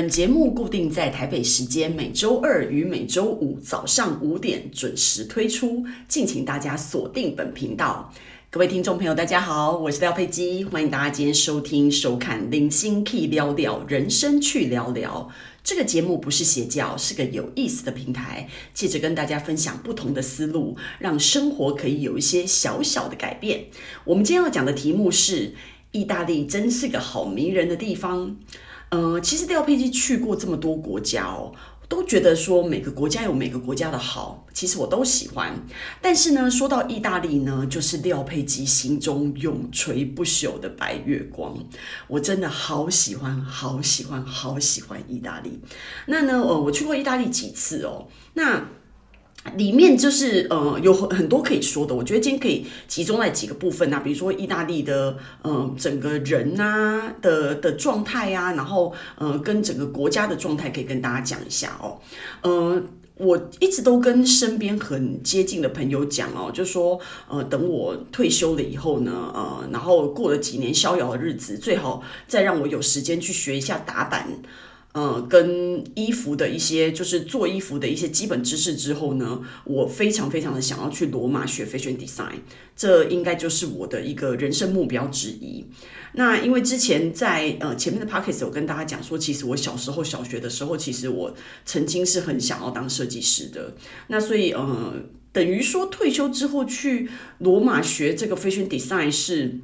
本节目固定在台北时间每周二与每周五早上五点准时推出，敬请大家锁定本频道。各位听众朋友，大家好，我是廖佩基，欢迎大家今天收听收看《零星 Key 聊聊人生去聊聊》这个节目，不是邪教，是个有意思的平台，借着跟大家分享不同的思路，让生活可以有一些小小的改变。我们今天要讲的题目是：意大利真是个好迷人的地方。呃，其实廖佩基去过这么多国家哦，都觉得说每个国家有每个国家的好，其实我都喜欢。但是呢，说到意大利呢，就是廖佩基心中永垂不朽的白月光。我真的好喜欢，好喜欢，好喜欢意大利。那呢，呃，我去过意大利几次哦，那。里面就是呃有很很多可以说的，我觉得今天可以集中在几个部分啊，比如说意大利的呃整个人呐、啊、的的状态啊，然后呃跟整个国家的状态可以跟大家讲一下哦。呃，我一直都跟身边很接近的朋友讲哦，就说呃等我退休了以后呢，呃然后过了几年逍遥的日子，最好再让我有时间去学一下打板。呃，跟衣服的一些，就是做衣服的一些基本知识之后呢，我非常非常的想要去罗马学 fashion design，这应该就是我的一个人生目标之一。那因为之前在呃前面的 podcast 我跟大家讲说，其实我小时候小学的时候，其实我曾经是很想要当设计师的。那所以呃，等于说退休之后去罗马学这个 fashion design 是。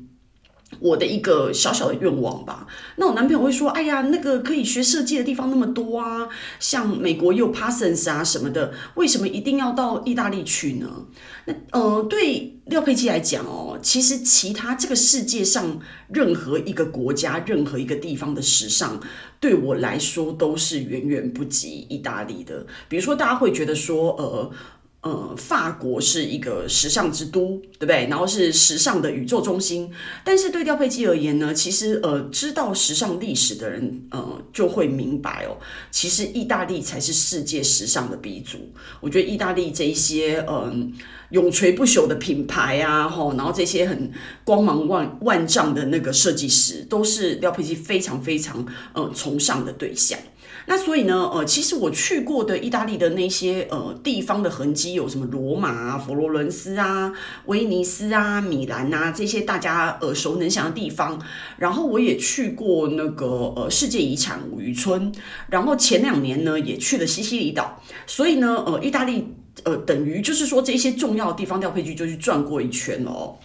我的一个小小的愿望吧。那我男朋友会说：“哎呀，那个可以学设计的地方那么多啊，像美国也有 Parsons 啊什么的，为什么一定要到意大利去呢？”那呃，对廖佩基来讲哦，其实其他这个世界上任何一个国家、任何一个地方的时尚，对我来说都是远远不及意大利的。比如说，大家会觉得说，呃。呃，法国是一个时尚之都，对不对？然后是时尚的宇宙中心。但是对廖佩基而言呢，其实呃，知道时尚历史的人呃，就会明白哦，其实意大利才是世界时尚的鼻祖。我觉得意大利这一些嗯、永垂不朽的品牌啊，吼，然后这些很光芒万万丈的那个设计师，都是廖佩基非常非常呃崇尚的对象。那所以呢，呃，其实我去过的意大利的那些呃地方的痕迹，有什么罗马啊、佛罗伦斯啊、威尼斯啊、米兰啊这些大家耳熟能详的地方。然后我也去过那个呃世界遗产五渔村，然后前两年呢也去了西西里岛。所以呢，呃，意大利呃等于就是说这些重要的地方，廖佩基就去转过一圈哦。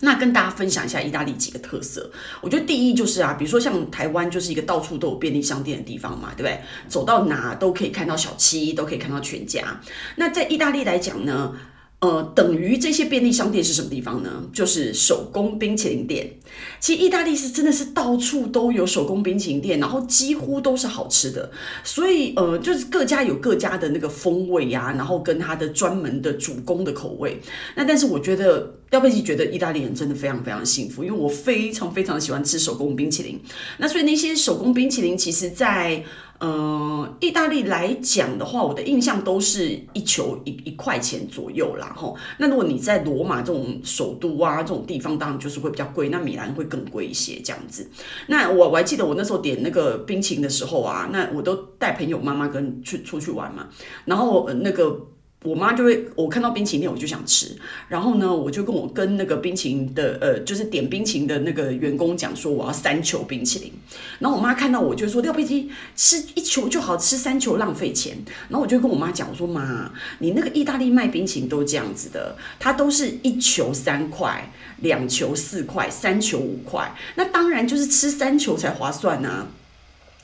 那跟大家分享一下意大利几个特色，我觉得第一就是啊，比如说像台湾就是一个到处都有便利商店的地方嘛，对不对？走到哪都可以看到小七，都可以看到全家。那在意大利来讲呢？呃，等于这些便利商店是什么地方呢？就是手工冰淇淋店。其实意大利是真的是到处都有手工冰淇淋店，然后几乎都是好吃的。所以呃，就是各家有各家的那个风味呀、然后跟它的专门的主攻的口味。那但是我觉得廖佩基觉得意大利人真的非常非常幸福，因为我非常非常喜欢吃手工冰淇淋。那所以那些手工冰淇淋，其实在嗯，意大利来讲的话，我的印象都是一球一一块钱左右啦，吼。那如果你在罗马这种首都啊，这种地方，当然就是会比较贵。那米兰会更贵一些，这样子。那我我还记得我那时候点那个冰淇淋的时候啊，那我都带朋友妈妈跟去出去玩嘛，然后那个。我妈就会，我看到冰淇淋我就想吃，然后呢，我就跟我跟那个冰淇淋的呃，就是点冰淇淋的那个员工讲说，我要三球冰淇淋。然后我妈看到我就说，廖佩基吃一球就好，吃三球浪费钱。然后我就跟我妈讲，我说妈，你那个意大利卖冰淇淋都这样子的，它都是一球三块，两球四块，三球五块，那当然就是吃三球才划算啊。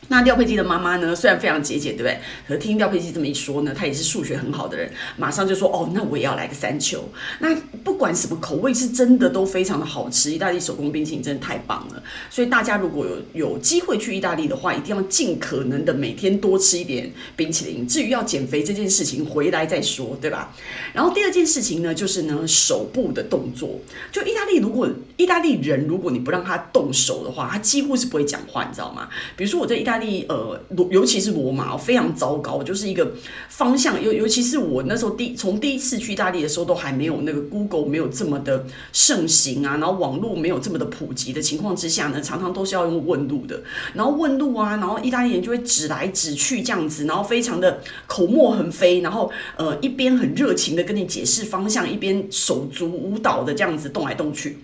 那廖佩基的妈妈呢？虽然非常节俭，对不对？可是听廖佩基这么一说呢，她也是数学很好的人，马上就说：“哦，那我也要来个三球。”那不管什么口味，是真的都非常的好吃。意大利手工冰淇淋真的太棒了，所以大家如果有有机会去意大利的话，一定要尽可能的每天多吃一点冰淇淋。至于要减肥这件事情，回来再说，对吧？然后第二件事情呢，就是呢手部的动作。就意大利，如果意大利人如果你不让他动手的话，他几乎是不会讲话，你知道吗？比如说我在意大利呃，尤其是罗马非常糟糕，就是一个方向，尤尤其是我那时候第从第一次去意大利的时候，都还没有那个 Google 没有这么的盛行啊，然后网络没有这么的普及的情况之下呢，常常都是要用问路的，然后问路啊，然后意大利人就会指来指去这样子，然后非常的口沫横飞，然后呃一边很热情的跟你解释方向，一边手足舞蹈的这样子动来动去。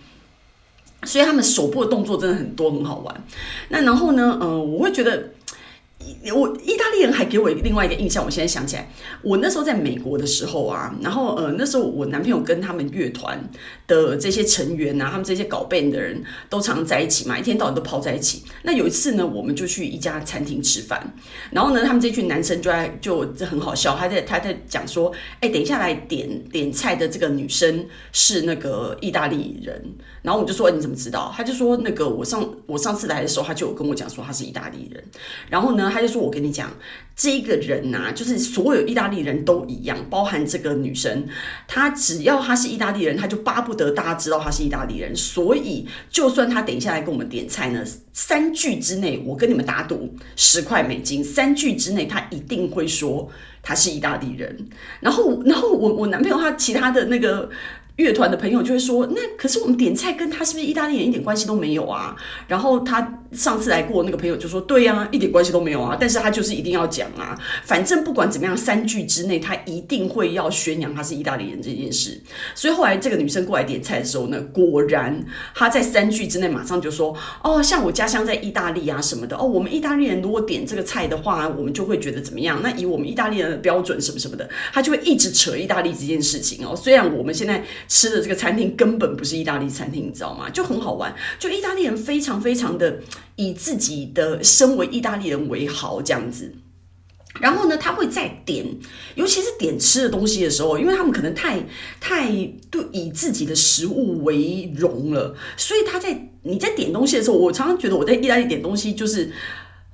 所以他们手部的动作真的很多，很好玩。那然后呢，呃，我会觉得。我意大利人还给我另外一个印象，我现在想起来，我那时候在美国的时候啊，然后呃那时候我男朋友跟他们乐团的这些成员啊，他们这些搞 band 的人都常在一起嘛，一天到晚都泡在一起。那有一次呢，我们就去一家餐厅吃饭，然后呢，他们这群男生就在就这很好笑，他在他在讲说，哎，等一下来点点菜的这个女生是那个意大利人，然后我就说，你怎么知道？他就说那个我上我上次来的时候，他就有跟我讲说他是意大利人，然后呢，他就说。我跟你讲，这个人呐、啊，就是所有意大利人都一样，包含这个女生，她只要她是意大利人，她就巴不得大家知道她是意大利人。所以，就算她等一下来跟我们点菜呢，三句之内，我跟你们打赌十块美金，三句之内她一定会说她是意大利人。然后，然后我我男朋友他其他的那个。乐团的朋友就会说：“那可是我们点菜跟他是不是意大利人一点关系都没有啊？”然后他上次来过那个朋友就说：“对呀、一点关系都没有啊。”但是他就是一定要讲啊，反正不管怎么样，三句之内他一定会要宣扬他是意大利人这件事。所以后来这个女生过来点菜的时候呢，果然她在三句之内马上就说：“哦，像我家乡在意大利啊什么的哦，我们意大利人如果点这个菜的话，我们就会觉得怎么样？那以我们意大利人的标准什么什么的，他就会一直扯意大利这件事情哦。虽然我们现在。吃的这个餐厅根本不是意大利餐厅，你知道吗？就很好玩，就意大利人非常非常的以自己的身为意大利人为豪这样子。然后呢，他会再点，尤其是点吃的东西的时候，因为他们可能太太对以自己的食物为荣了，所以他在你在点东西的时候，我常常觉得我在意大利点东西就是。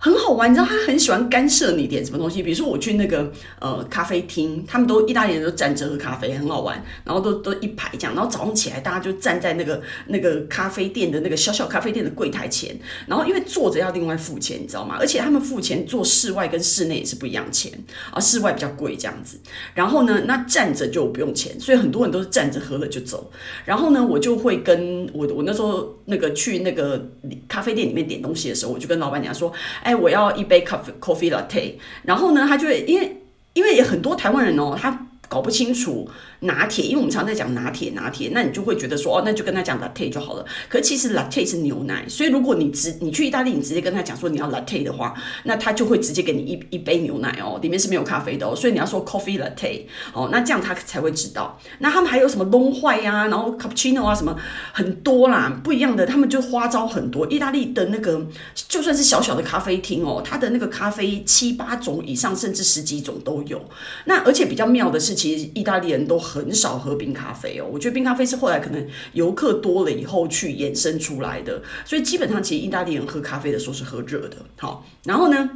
很好玩，你知道他很喜欢干涉你点什么东西。比如说我去那个呃咖啡厅，他们都意大利人都站着喝咖啡，很好玩。然后都都一排这样，然后早上起来大家就站在那个那个咖啡店的那个小小咖啡店的柜台前。然后因为坐着要另外付钱，你知道吗？而且他们付钱坐室外跟室内也是不一样钱啊，室外比较贵这样子。然后呢，那站着就不用钱，所以很多人都是站着喝了就走。然后呢，我就会跟我我那时候那个去那个咖啡店里面点东西的时候，我就跟老板娘说，哎。我要一杯咖啡，coffee latte，然后呢，他就会因为因为也很多台湾人哦，他搞不清楚。拿铁，因为我们常在讲拿铁，拿铁，那你就会觉得说，哦，那就跟他讲 latte 就好了。可其实 latte 是牛奶，所以如果你直你去意大利，你直接跟他讲说你要 latte 的话，那他就会直接给你一一杯牛奶哦，里面是没有咖啡的哦。所以你要说 coffee latte 哦，那这样他才会知道。那他们还有什么 long white 啊，然后 cappuccino 啊，什么很多啦，不一样的，他们就花招很多。意大利的那个就算是小小的咖啡厅哦，它的那个咖啡七八种以上，甚至十几种都有。那而且比较妙的是，其实意大利人都很。少喝冰咖啡哦，我觉得冰咖啡是后来可能游客多了以后去衍生出来的，所以基本上其实意大利人喝咖啡的时候是喝热的。好，然后呢，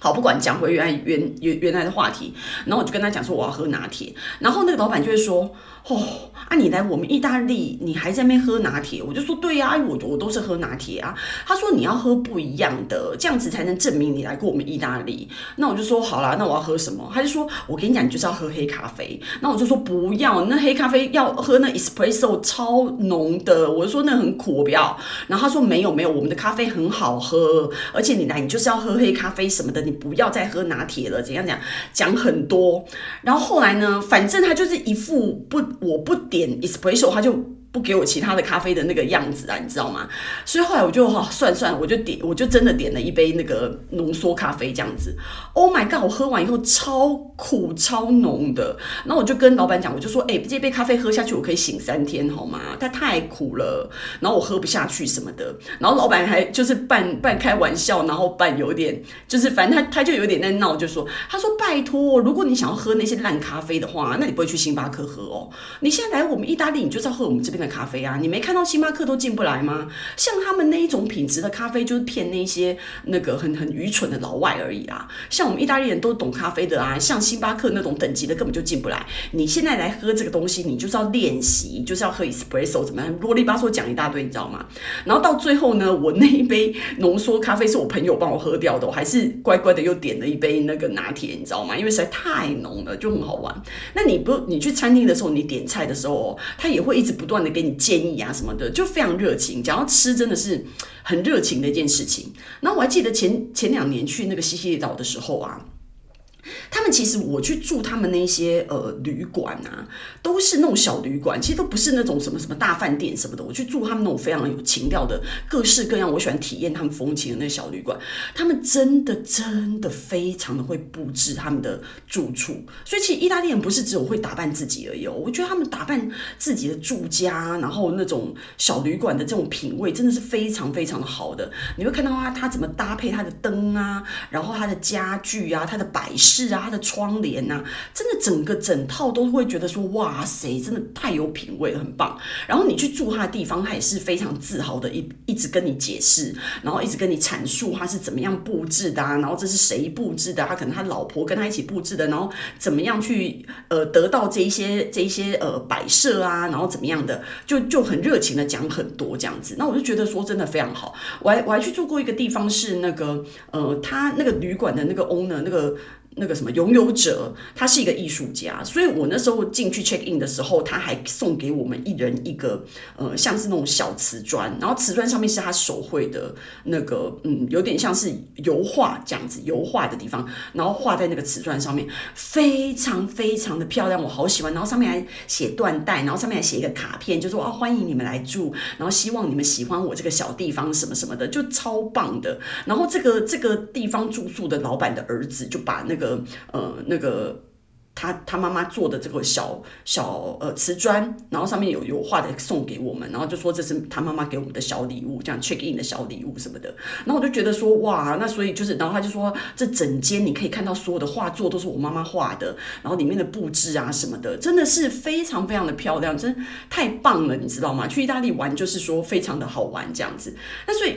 好，不管讲回原来原原原来的话题，然后我就跟他讲说我要喝拿铁，然后那个老板就会说。哦，啊，你来我们意大利，你还在那边喝拿铁？我就说对呀，我我都是喝拿铁啊。他说你要喝不一样的，这样子才能证明你来过我们意大利。那我就说好啦，那我要喝什么？他就说我跟你讲，你就是要喝黑咖啡。那我就说不要，那黑咖啡要喝那 espresso 超浓的，我就说那很苦，我不要。然后他说没有没有，我们的咖啡很好喝，而且你来你就是要喝黑咖啡什么的，不要再喝拿铁了。怎样讲讲很多。然后后来呢，反正他就是一副不。我不点 espresso，他就不给我其他的咖啡的那个样子啊，你知道吗？所以后来我就哈、算算，我就点，我就真的点了一杯那个浓缩咖啡这样子。Oh my god！我喝完以后超苦超浓的，然后我就跟老板讲，我就说，哎、欸，这杯咖啡喝下去我可以醒三天好吗？它太苦了，然后我喝不下去什么的。然后老板还就是半半开玩笑，然后半有点就是反正他他就有点在闹，就说他说拜托，如果你想要喝那些烂咖啡的话，那你不会去星巴克喝哦。你现在来我们意大利，你就是要喝我们这边。的咖啡啊，你没看到星巴克都进不来吗？像他们那一种品质的咖啡，就是骗那些那个很很愚蠢的老外而已啦。像我们意大利人都懂咖啡的啊，像星巴克那种等级的根本就进不来。你现在来喝这个东西，你就是要练习，就是要喝 espresso 怎么样，啰里吧嗦讲一大堆，你知道吗？然后到最后呢，我那一杯浓缩咖啡是我朋友帮我喝掉的，我还是乖乖的又点了一杯那个拿铁，你知道吗？因为实在太浓了，就很好玩。那你不，你去餐厅的时候，你点菜的时候，他也会一直不断的给你建议啊什么的，就非常热情。讲到吃，真的是很热情的一件事情。那我还记得前前两年去那个西西里岛的时候啊。他们其实我去住他们那些呃旅馆啊，都是那种小旅馆，其实都不是那种什么什么大饭店什么的。我去住他们那种非常有情调的、各式各样，我喜欢体验他们风情的那小旅馆。他们真的真的非常的会布置他们的住处，所以其实意大利人不是只有会打扮自己而已哦。我觉得他们打扮自己的住家，然后那种小旅馆的这种品味，真的是非常非常的好的。你会看到他他怎么搭配他的灯啊，然后他的家具啊，他的摆饰。是啊，他的窗帘呐、真的整个整套都会觉得说，哇塞，真的太有品味了，很棒。然后你去住他的地方，他也是非常自豪的一一直跟你解释，然后一直跟你阐述他是怎么样布置的啊，然后这是谁布置的，他可能他老婆跟他一起布置的，然后怎么样去呃得到这一些这一些呃摆设啊，然后怎么样的，就就很热情的讲很多这样子。那我就觉得说真的非常好。我还我还去住过一个地方是那个呃，他那个旅馆的那个 owner 那个。那个什么拥有者，他是一个艺术家，所以我那时候进去 check in 的时候，他还送给我们一人一个呃，像是那种小瓷砖，然后瓷砖上面是他手绘的那个，嗯，有点像是油画这样子，油画的地方，然后画在那个瓷砖上面，非常非常的漂亮，我好喜欢。然后上面还写缎带，然后上面还写一个卡片，就说啊，欢迎你们来住，然后希望你们喜欢我这个小地方什么什么的，就超棒的。然后这个这个地方住宿的老板的儿子就把那个。呃，那个他他妈妈做的这个小小呃瓷砖，然后上面有油画的送给我们，然后就说这是他妈妈给我们的小礼物，这样 check in 的小礼物什么的。然后我就觉得说哇，那所以就是，然后他就说这整间你可以看到所有的画作都是我妈妈画的，然后里面的布置啊什么的，真的是非常非常的漂亮，真太棒了，你知道吗？去意大利玩就是说非常的好玩这样子。那所以。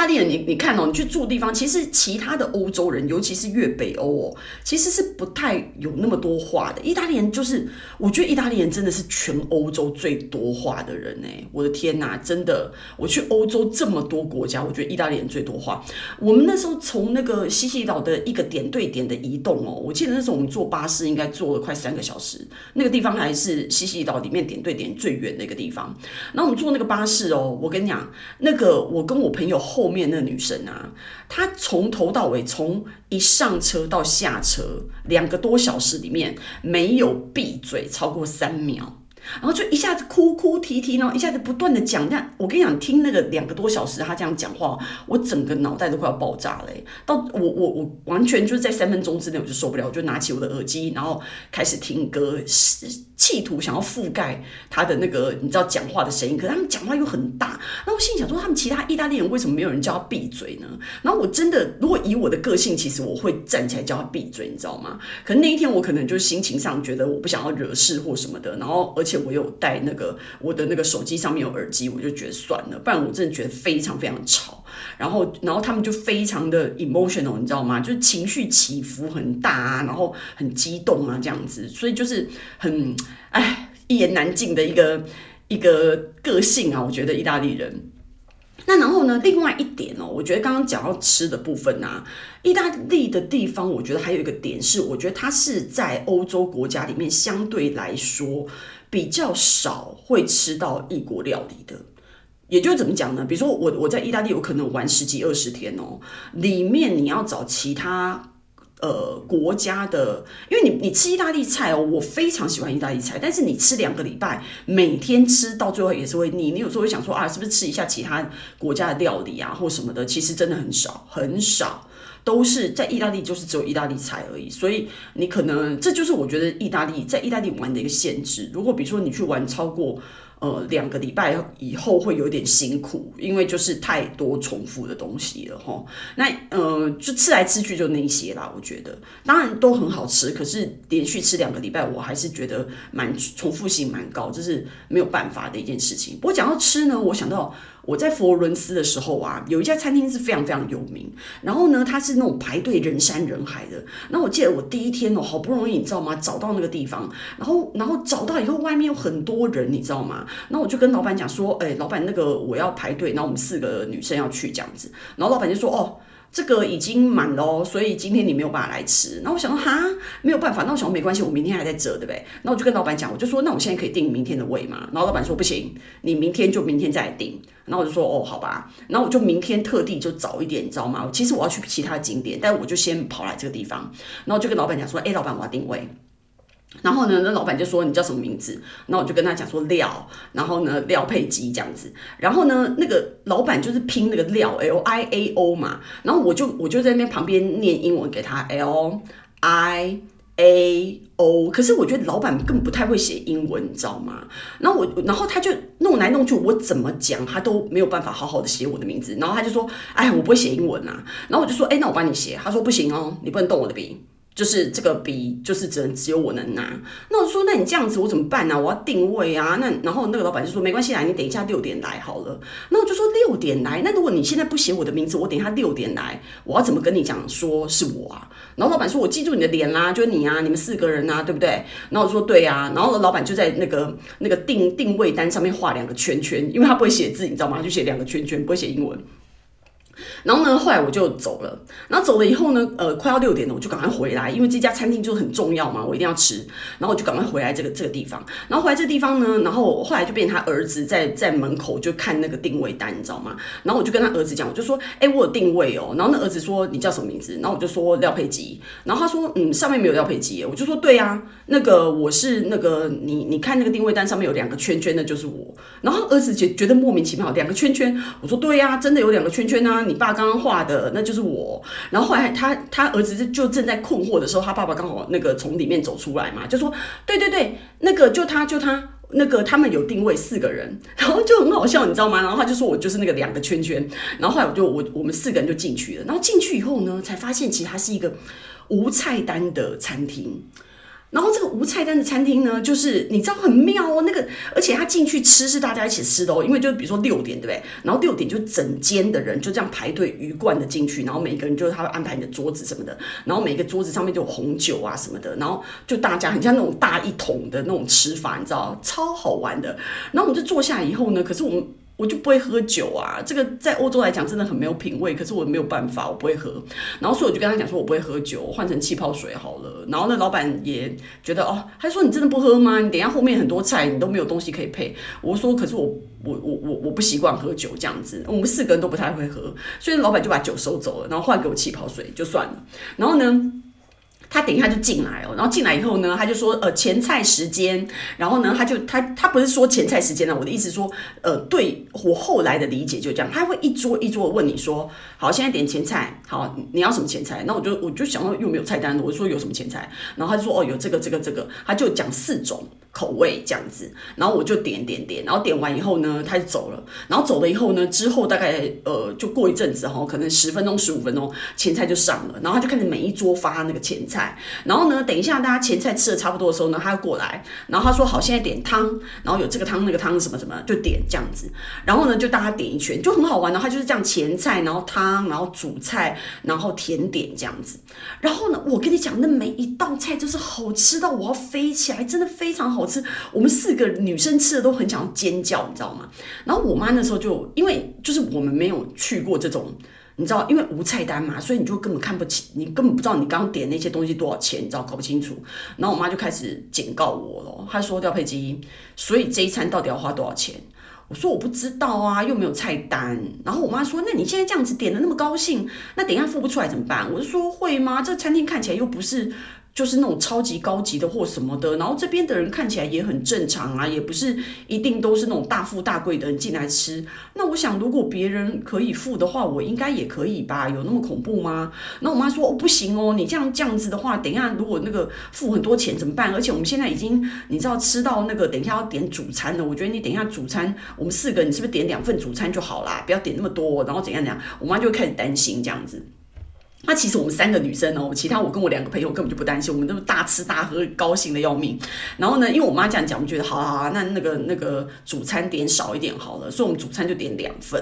意大利人，你你看哦，你去住的地方，其实其他的欧洲人，尤其是越北欧哦，其实是不太有那么多话的。意大利人就是，我觉得意大利人真的是全欧洲最多话的人哎！我的天哪，真的，我去欧洲这么多国家，我觉得意大利人最多话。我们那时候从那个西西岛的一个点对点的移动哦，我记得那时候我们坐巴士应该坐了快三个小时，那个地方还是西西岛里面点对点最远的一个地方。然后我们坐那个巴士哦，我跟你讲，那个我跟我朋友。后面那女生啊，她从头到尾，从一上车到下车，两个多小时里面没有闭嘴超过三秒。然后就一下子哭哭啼啼，然后一下子不断的讲。那我跟你讲，听那个两个多小时他这样讲话，我整个脑袋都快要爆炸了。到我我我完全就是在三分钟之内我就受不了，我就拿起我的耳机，然后开始听歌，企图想要覆盖他的那个你知道讲话的声音。可他们讲话又很大，然后我心里想说，他们其他意大利人为什么没有人叫他闭嘴呢？然后我真的如果以我的个性，其实我会站起来叫他闭嘴，你知道吗？可能那一天我可能就是心情上觉得我不想要惹事或什么的，然后而且。我有带那个我的那个手机上面有耳机，我就觉得算了，不然我真的觉得非常非常吵。然后，然后他们就非常的 emotional，你知道吗？就是情绪起伏很大啊，然后很激动啊，这样子，所以就是很哎一言难尽的一个一个个性啊。我觉得意大利人。那然后呢？另外一点哦，我觉得刚刚讲到吃的部分啊，意大利的地方，我觉得还有一个点是，我觉得它是在欧洲国家里面相对来说比较少会吃到异国料理的。也就怎么讲呢？比如说我我在意大利，我可能玩十几二十天哦，里面你要找其他。呃，国家的，因为你你吃意大利菜哦，我非常喜欢意大利菜，但是你吃两个礼拜，每天吃到最后也是会腻。你有时候会想说啊，是不是吃一下其他国家的料理啊，或什么的？其实真的很少很少，都是在意大利就是只有意大利菜而已。所以你可能这就是我觉得意大利在意大利玩的一个限制。如果比如说你去玩超过。呃两个礼拜以后会有点辛苦，因为就是太多重复的东西了哈。那呃就吃来吃去就那些啦，我觉得当然都很好吃，可是连续吃两个礼拜，我还是觉得蛮重复性蛮高，这是没有办法的一件事情。不过讲到吃呢，我想到。我在佛罗伦斯的时候啊，有一家餐厅是非常非常有名，然后呢，它是那种排队人山人海的。那我记得我第一天哦，好不容易你知道吗，找到那个地方，然后然后找到以后，外面有很多人，你知道吗？那我就跟老板讲说，哎，老板那个我要排队，然后我们四个女生要去这样子，然后老板就说，哦。这个已经满了，所以今天你没有办法来吃。那我想说，哈，没有办法。那我想说没关系，我明天还在这，对不对？那我就跟老板讲，我就说，那我现在可以订明天的位嘛？然后老板说不行，你明天就明天再来订。然后我就说，哦，好吧。然后我就明天特地就早一点，你知道吗？其实我要去其他景点，但我就先跑来这个地方。然后我就跟老板讲说，哎，老板，我要定位。然后呢，那老板就说，你叫什么名字？那我就跟他讲说廖，然后呢，廖佩基这样子。然后呢，那个老板就是拼那个廖 L I A O 嘛。然后我就我就在那旁边念英文给他 L I A O。可是我觉得老板根本不太会写英文，你知道吗？然后我然后他就弄来弄去，我怎么讲他都没有办法好好的写我的名字。然后他就说，哎，我不会写英文啊。然后我就说，哎，那我帮你写。他说不行哦，你不能动我的笔。就是这个笔，就是只能只有我能拿。那我说，那你这样子我怎么办呢？我要定位啊。那然后那个老板就说，没关系啦，你等一下六点来好了。那我就说六点来。那如果你现在不写我的名字，我等一下六点来，我要怎么跟你讲说是我啊？然后老板说，我记住你的脸啦，就是你啊，你们四个人啊，对不对？然后我说对啊。然后老板就在那个那个定定位单上面画两个圈圈，因为他不会写字，你知道吗？他就写两个圈圈，不会写英文。然后呢，后来我就走了。然后走了以后呢，呃，快要六点了，我就赶快回来，因为这家餐厅就很重要嘛，我一定要吃。然后我就赶快回来这个这个地方。然后回来这个地方呢，然后后来就变成他儿子在在门口就看那个定位单，你知道吗？然后我就跟他儿子讲，我就说，哎，我有定位哦。然后那儿子说，你叫什么名字？然后我就说廖佩吉。然后他说，嗯，上面没有廖佩吉。我就说，对啊，那个我是那个你你看那个定位单上面有两个圈圈的，就是我。然后儿子觉觉得莫名其妙，两个圈圈。我说，对呀，真的有两个圈圈啊，你爸。刚刚画的那就是我，然后后来他他儿子就正在困惑的时候，他爸爸刚好那个从里面走出来嘛，就说对对对，那个就他就他那个他们有定位四个人，然后就很好笑，你知道吗？然后他就说我就是那个两个圈圈，然后后来我就我我们四个人就进去了，然后进去以后呢，才发现其实它是一个无菜单的餐厅。然后这个无菜单的餐厅呢，就是你知道很妙哦，那个而且他进去吃是大家一起吃的哦，因为就比如说六点对不对？然后六点就整间的人就这样排队鱼贯的进去，然后每个人就是他会安排你的桌子什么的，然后每个桌子上面就有红酒啊什么的，然后就大家很像那种大一桶的那种吃法，你知道超好玩的。然后我们就坐下以后呢，可是我们。我就不会喝酒啊，这个在欧洲来讲真的很没有品味。可是我没有办法，我不会喝。然后所以我就跟他讲说，我不会喝酒，换成气泡水好了。然后那老板也觉得哦，他说你真的不喝吗？你等下后面很多菜，你都没有东西可以配。我说可是我我我我我不习惯喝酒这样子，我们四个人都不太会喝，所以老板就把酒收走了，然后换给我气泡水就算了。然后呢，他等一下就进来哦，然后进来以后呢，他就说呃前菜时间，然后呢他就他他不是说前菜时间呢，我的意思说呃对我后来的理解就这样，他会一桌一桌问你说好，现在点前菜，好，你要什么前菜？那我就我就想到又没有菜单了，我就说有什么前菜，然后他就说哦有这个这个这个，他就讲四种。口味这样子，然后我就点点点，然后点完以后呢，他就走了。然后走了以后呢，之后大概呃，就过一阵子哈，可能十分钟、十五分钟，前菜就上了。然后他就开始每一桌发那个前菜。然后呢，等一下大家前菜吃的差不多的时候呢，他就过来，然后他说好，现在点汤，然后有这个汤那个汤什么什么，就点这样子。然后呢，就大家点一圈，就很好玩。然后他就是这样前菜，然后汤，然后主菜，然后甜点这样子。然后呢，我跟你讲，那每一道菜都是好吃到我要飞起来，真的非常好。好吃，我们四个女生吃的都很想要尖叫，你知道吗？然后我妈那时候就因为就是我们没有去过这种，你知道，因为无菜单嘛，所以你就根本看不起，你根本不知道你刚点那些东西多少钱，你知道搞不清楚。然后我妈就开始警告我了，她说廖佩基，所以这一餐到底要花多少钱？我说我不知道啊，又没有菜单。然后我妈说，那你现在这样子点的那么高兴，那等一下付不出来怎么办？我就说会吗？这餐厅看起来又不是。就是那种超级高级的或什么的，然后这边的人看起来也很正常啊，也不是一定都是那种大富大贵的人进来吃。那我想，如果别人可以付的话，我应该也可以吧？有那么恐怖吗？那我妈说：“哦，不行哦，你这样这样子的话，等一下如果那个付很多钱怎么办？而且我们现在已经你知道吃到那个等一下要点主餐了，我觉得你等一下主餐我们四个你是不是点两份主餐就好啦？不要点那么多，然后怎样怎样？我妈就开始担心这样子。”那其实我们三个女生哦，其他我跟我两个朋友根本就不担心，我们都大吃大喝，高兴的要命。然后呢，因为我妈这样讲，我们觉得好好好，那那个那个主餐点少一点好了，所以我们主餐就点两份。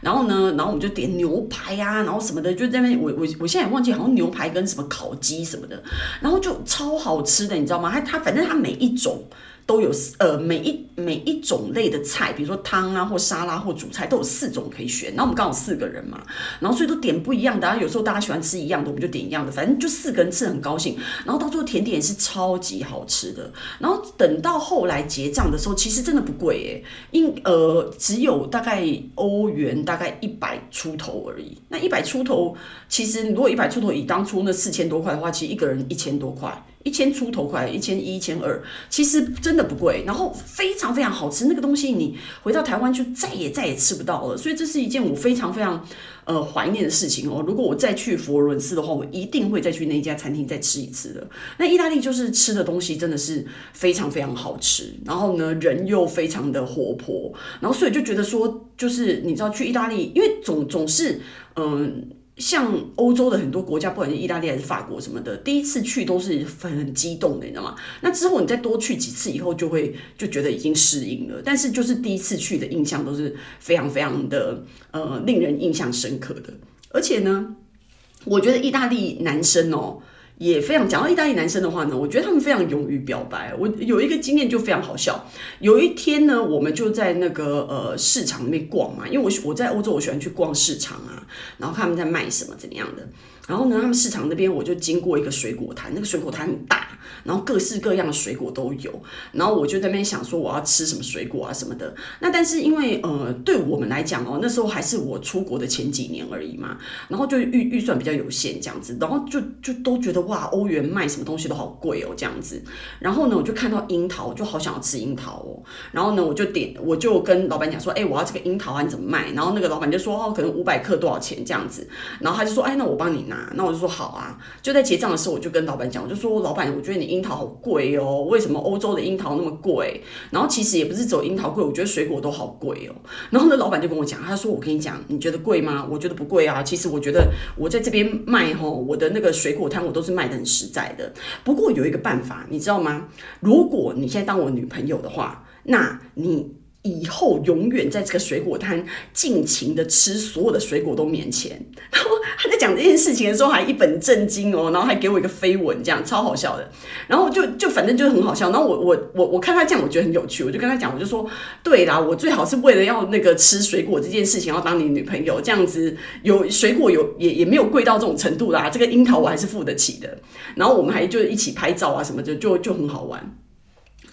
然后呢，然后我们就点牛排啊，然后什么的，就在那边我我我现在也忘记，好像牛排跟什么烤鸡什么的，然后就超好吃的，你知道吗？它它反正它每一种。都有呃，每一每一种类的菜，比如说汤啊或沙拉或主菜都有四种可以选。然后我们刚好四个人嘛，然后所以都点不一样的。然后有时候大家喜欢吃一样的，我们就点一样的。反正就四个人吃很高兴。然后到最后甜点也是超级好吃的。然后等到后来结账的时候，其实真的不贵诶，因呃只有大概欧元大概一百出头而已。那一百出头，其实如果一百出头以当初那四千多块的话，其实一个人一千多块。一千出头块，一千一、一千二，其实真的不贵，然后非常非常好吃。那个东西你回到台湾就再也再也吃不到了，所以这是一件我非常非常呃怀念的事情哦。如果我再去佛罗伦斯的话，我一定会再去那家餐厅再吃一次的。那意大利就是吃的东西真的是非常非常好吃，然后呢人又非常的活泼，然后所以就觉得说，就是你知道去意大利，因为总总是嗯。像欧洲的很多国家，不管是意大利还是法国什么的，第一次去都是很激动的，你知道吗？那之后你再多去几次以后，就会就觉得已经适应了。但是就是第一次去的印象都是非常非常的呃令人印象深刻的。而且呢，我觉得意大利男生哦。也非常讲到意大利男生的话呢，我觉得他们非常勇于表白。我有一个经验就非常好笑。有一天呢，我们就在那个呃市场里面逛嘛，因为我我在欧洲，我喜欢去逛市场啊，然后看他们在卖什么怎么样的。然后呢，他们市场那边我就经过一个水果摊，那个水果摊很大，然后各式各样的水果都有。然后我就在那边想说，我要吃什么水果啊什么的。那但是因为呃，对我们来讲哦，那时候还是我出国的前几年而已嘛，然后就预预算比较有限这样子，然后就就都觉得哇，欧元卖什么东西都好贵哦这样子。然后呢，我就看到樱桃，我就好想要吃樱桃哦。然后呢，我就点，我就跟老板讲说，哎，我要这个樱桃啊，你怎么卖？然后那个老板就说，哦，可能五百克多少钱这样子。然后他就说，哎，那我帮你拿。那我就说好啊，就在结账的时候，我就跟老板讲，我就说老板，我觉得你樱桃好贵哦，为什么欧洲的樱桃那么贵？然后其实也不是只有樱桃贵，我觉得水果都好贵哦。然后呢，老板就跟我讲，他说我跟你讲，你觉得贵吗？我觉得不贵啊。其实我觉得我在这边卖吼，我的那个水果摊我都是卖得很实在的。不过有一个办法，你知道吗？如果你现在当我女朋友的话，那你。以后永远在这个水果摊尽情的吃，所有的水果都免钱。然后他在讲这件事情的时候还一本正经哦，然后还给我一个飞吻，这样超好笑的。然后就就反正就是很好笑。然后我我我我看他这样，我觉得很有趣，我就跟他讲，我就说，对啦，我最好是为了要那个吃水果这件事情要当你女朋友，这样子有水果有也也没有贵到这种程度啦。这个樱桃我还是付得起的。然后我们还就一起拍照啊什么的，就就很好玩。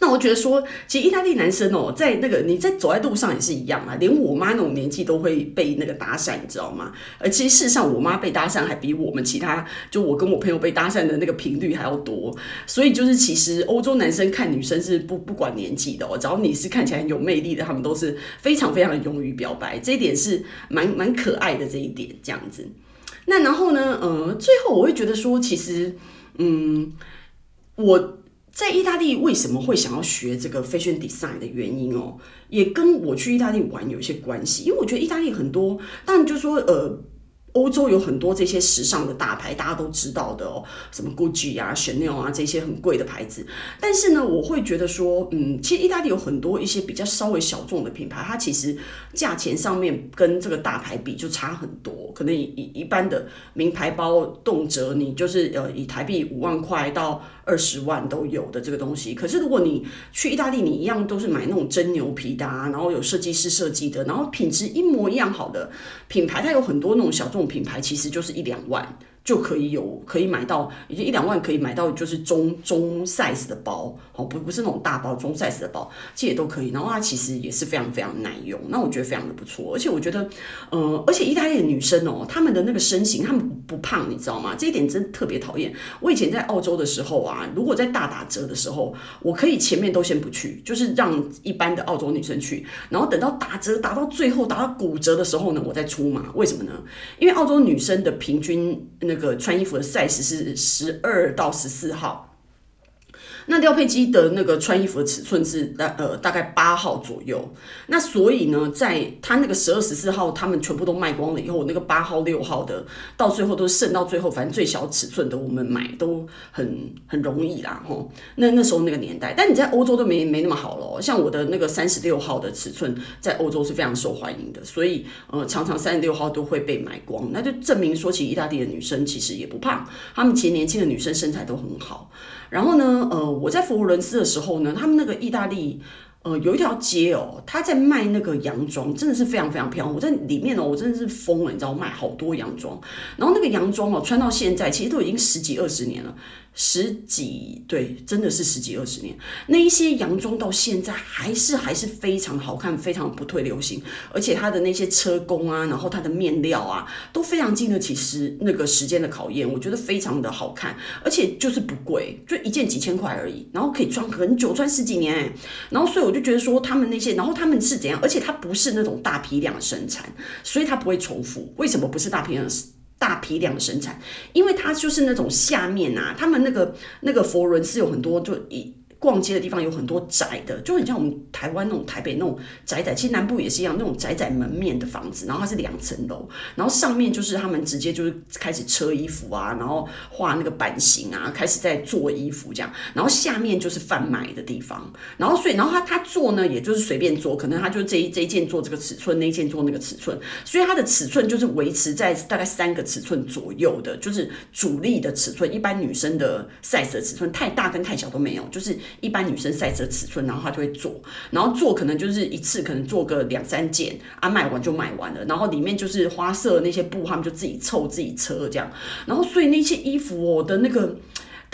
那我觉得说，其实意大利男生哦，在那个你在走在路上也是一样啊，连我妈那种年纪都会被那个搭讪，你知道吗？而其实事实上，我妈被搭讪还比我们其他，就我跟我朋友被搭讪的那个频率还要多。所以就是，其实欧洲男生看女生是不不管年纪的哦，只要你是看起来很有魅力的，他们都是非常非常勇于表白，这一点是蛮蛮可爱的这一点这样子。那然后呢，呃，最后我会觉得说，其实，嗯，我。在意大利为什么会想要学这个 fashion design 的原因哦，也跟我去意大利玩有一些关系，因为我觉得意大利很多，但就说呃。欧洲有很多这些时尚的大牌，大家都知道的哦，什么 Gucci 啊、Chanel 啊这些很贵的牌子。但是呢，我会觉得说，嗯，其实意大利有很多一些比较稍微小众的品牌，它其实价钱上面跟这个大牌比就差很多。可能一一般的名牌包，动辄你就是呃以台币五万块到二十万都有的这个东西。可是如果你去意大利，你一样都是买那种真牛皮的啊，然后有设计师设计的，然后品质一模一样好的品牌，它有很多那种小众。品牌其实就是一两万就可以有可以买到，已经一两万可以买到，就是中中 size 的包，哦，不不是那种大包，中 size 的包，这也都可以。然后它其实也是非常非常耐用，那我觉得非常的不错。而且我觉得，呃，而且意大利的女生哦，她们的那个身形，她们不胖，你知道吗？这一点真特别讨厌。我以前在澳洲的时候啊，如果在大打折的时候，我可以前面都先不去，就是让一般的澳洲女生去，然后等到打折打到最后打到骨折的时候呢，我再出马。为什么呢？因为澳洲女生的平均那。那个穿衣服的赛事是十二到十四号。那廖佩基的那个穿衣服的尺寸是大呃大概八号左右，那所以呢，在他那个十二十四号他们全部都卖光了以后，那个八号六号的到最后都剩到最后，反正最小尺寸的我们买都很很容易啦吼。那那时候那个年代，但你在欧洲都没没那么好咯，像我的那个三十六号的尺寸在欧洲是非常受欢迎的，所以呃常常三十六号都会被买光，那就证明说其实意大利的女生其实也不胖，她们其实年轻的女生身材都很好。然后呢，呃，我在佛罗伦斯的时候呢，他们那个意大利。呃，有一条街哦，他在卖那个洋装，真的是非常非常漂亮。我在里面哦，我真的是疯了，你知道，卖好多洋装。然后那个洋装哦，穿到现在，其实都已经十几二十年了，十几对，真的是十几二十年。那一些洋装到现在还是还是非常好看，非常不退流行。而且它的那些车工啊，然后它的面料啊，都非常经得起时那个时间的考验。我觉得非常的好看，而且就是不贵，就一件几千块而已，然后可以穿很久，穿十几年。然后所以我。就觉得说他们那些，然后他们是怎样？而且它不是那种大批量生产，所以它不会重复。为什么不是大批量大批量的生产？因为它就是那种下面啊，他们那个那个佛轮是有很多就一。逛街的地方有很多窄的，就很像我们台湾那种台北那种窄窄，其实南部也是一样，那种窄窄门面的房子，然后它是两层楼，然后上面就是他们直接就是开始车衣服啊，然后画那个版型啊，开始在做衣服这样，然后下面就是贩卖的地方，然后所以然后他他做呢，也就是随便做，可能他就这一这一件做这个尺寸，那一件做那个尺寸，所以它的尺寸就是维持在大概三个尺寸左右的，就是主力的尺寸，一般女生的 size 的尺寸，太大跟太小都没有，就是。一般女生赛车尺寸，然后她就会做，然后做可能就是一次可能做个两三件啊，卖完就卖完了。然后里面就是花色那些布，他们就自己凑自己车这样。然后所以那些衣服哦的那个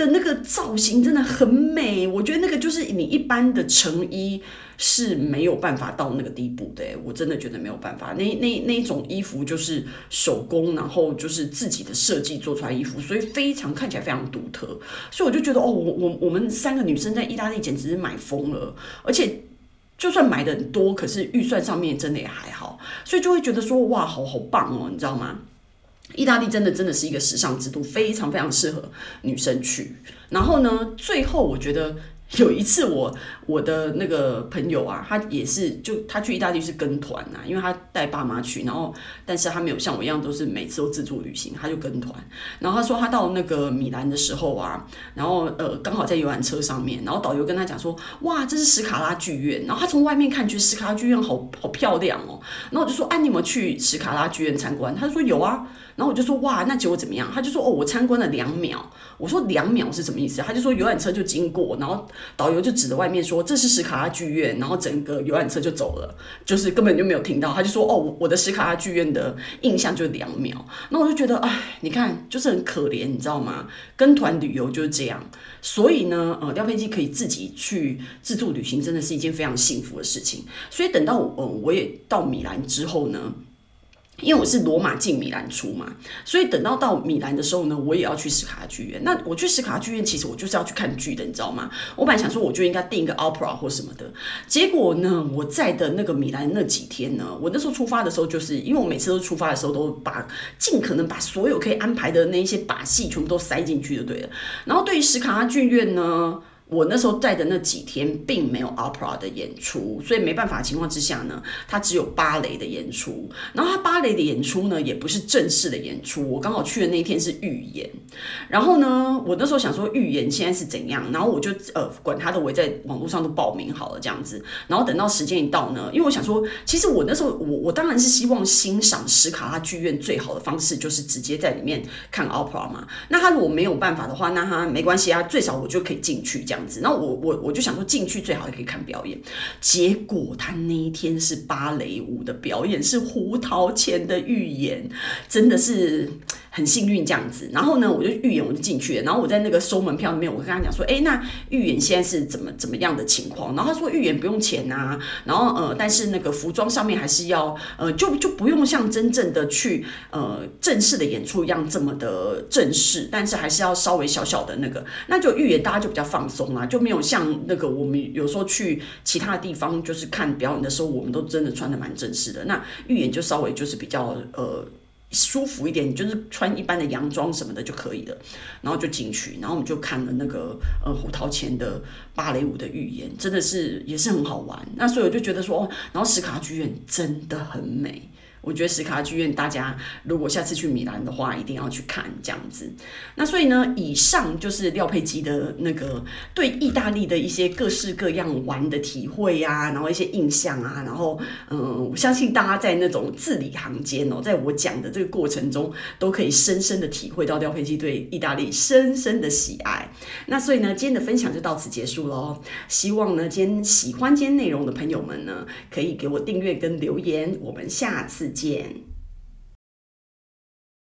的那个造型真的很美，我觉得那个就是你一般的成衣。是没有办法到那个地步的，我真的觉得没有办法。那那那一种衣服就是手工，然后就是自己的设计做出来衣服，所以非常看起来非常独特。所以我就觉得，哦，我我我们三个女生在意大利简直是买疯了，而且就算买的很多，可是预算上面真的也还好，所以就会觉得说，哇，好好棒哦，你知道吗？意大利真的真的是一个时尚之都，非常非常适合女生去。然后呢，最后我觉得。有一次我，我的那个朋友啊，他也是就他去意大利是跟团呐，因为他带爸妈去，然后但是他没有像我一样都是每次都自助旅行，他就跟团。然后他说他到那个米兰的时候啊，然后呃刚好在游览车上面，然后导游跟他讲说，哇，这是史卡拉剧院。然后他从外面看，觉得史卡拉剧院好好漂亮哦。然后我就说，哎、啊，你有没有去史卡拉剧院参观？他就说有啊。然后我就说，哇，那结果怎么样？他就说，哦，我参观了两秒。我说两秒是什么意思？他就说游览车就经过，然后导游就指着外面说，这是史卡拉剧院，然后整个游览车就走了，就是根本就没有听到。他就说哦，我的史卡拉剧院的印象就两秒。那我就觉得哎，你看就是很可怜，你知道吗？跟团旅游就是这样。所以呢，呃，廖佩基可以自己去自助旅行，真的是一件非常幸福的事情。所以等到呃我也到米兰之后呢。因为我是罗马进米兰出嘛，所以等到到米兰的时候呢，我也要去史卡拉剧院。那我去史卡拉剧院，其实我就是要去看剧的，你知道吗？我本来想说，我就应该订一个 opera 或什么的。结果呢，我在的那个米兰那几天呢，我那时候出发的时候，就是因为我每次都出发的时候，都把尽可能把所有可以安排的那一些把戏全部都塞进去就对了。然后对于史卡拉剧院呢，我那时候在的那几天并没有 opera 的演出，所以没办法情况之下呢，他只有芭蕾的演出。然后他芭蕾的演出呢，也不是正式的演出。我刚好去的那一天是预演。然后呢，我那时候想说预演现在是怎样，然后我就呃管他的，我在网络上都报名好了这样子。然后等到时间一到呢，因为我想说，其实我那时候我我当然是希望欣赏史卡拉剧院最好的方式就是直接在里面看 opera 嘛。那他如果没有办法的话，那他没关系啊，最少我就可以进去这样。那我我我就想说进去最好也可以看表演，结果他那一天是芭蕾舞的表演，是胡桃钳的预言，真的是很幸运这样子。然后呢，我就预演我就进去了。然后我在那个收门票那边，我跟他讲说，哎，那预演现在是怎么怎么样的情况？然后他说预演不用钱呐，然后呃，但是那个服装上面还是要呃，就就不用像真正的去呃正式的演出一样这么的正式，但是还是要稍微小小的那个，那就预演大家就比较放松啦，就没有像那个我们有时候去其他的地方就是看表演的时候，我们都真的穿的蛮正式的。那预演就稍微就是比较呃。舒服一点，你就是穿一般的洋装什么的就可以了，然后就进去，然后我们就看了那个呃胡桃钱的芭蕾舞的预言，真的是也是很好玩。那所以我就觉得说，哦，然后史卡剧院真的很美。我觉得史卡剧院，大家如果下次去米兰的话，一定要去看这样子。那所以呢，以上就是廖佩基的那个对意大利的一些各式各样玩的体会啊，然后一些印象啊，然后嗯，我相信大家在那种字里行间哦，在我讲的这个过程中，都可以深深的体会到廖佩基对意大利深深的喜爱。那所以呢，今天的分享就到此结束喽。希望呢，今天喜欢今天内容的朋友们呢，可以给我订阅跟留言。我们下次见。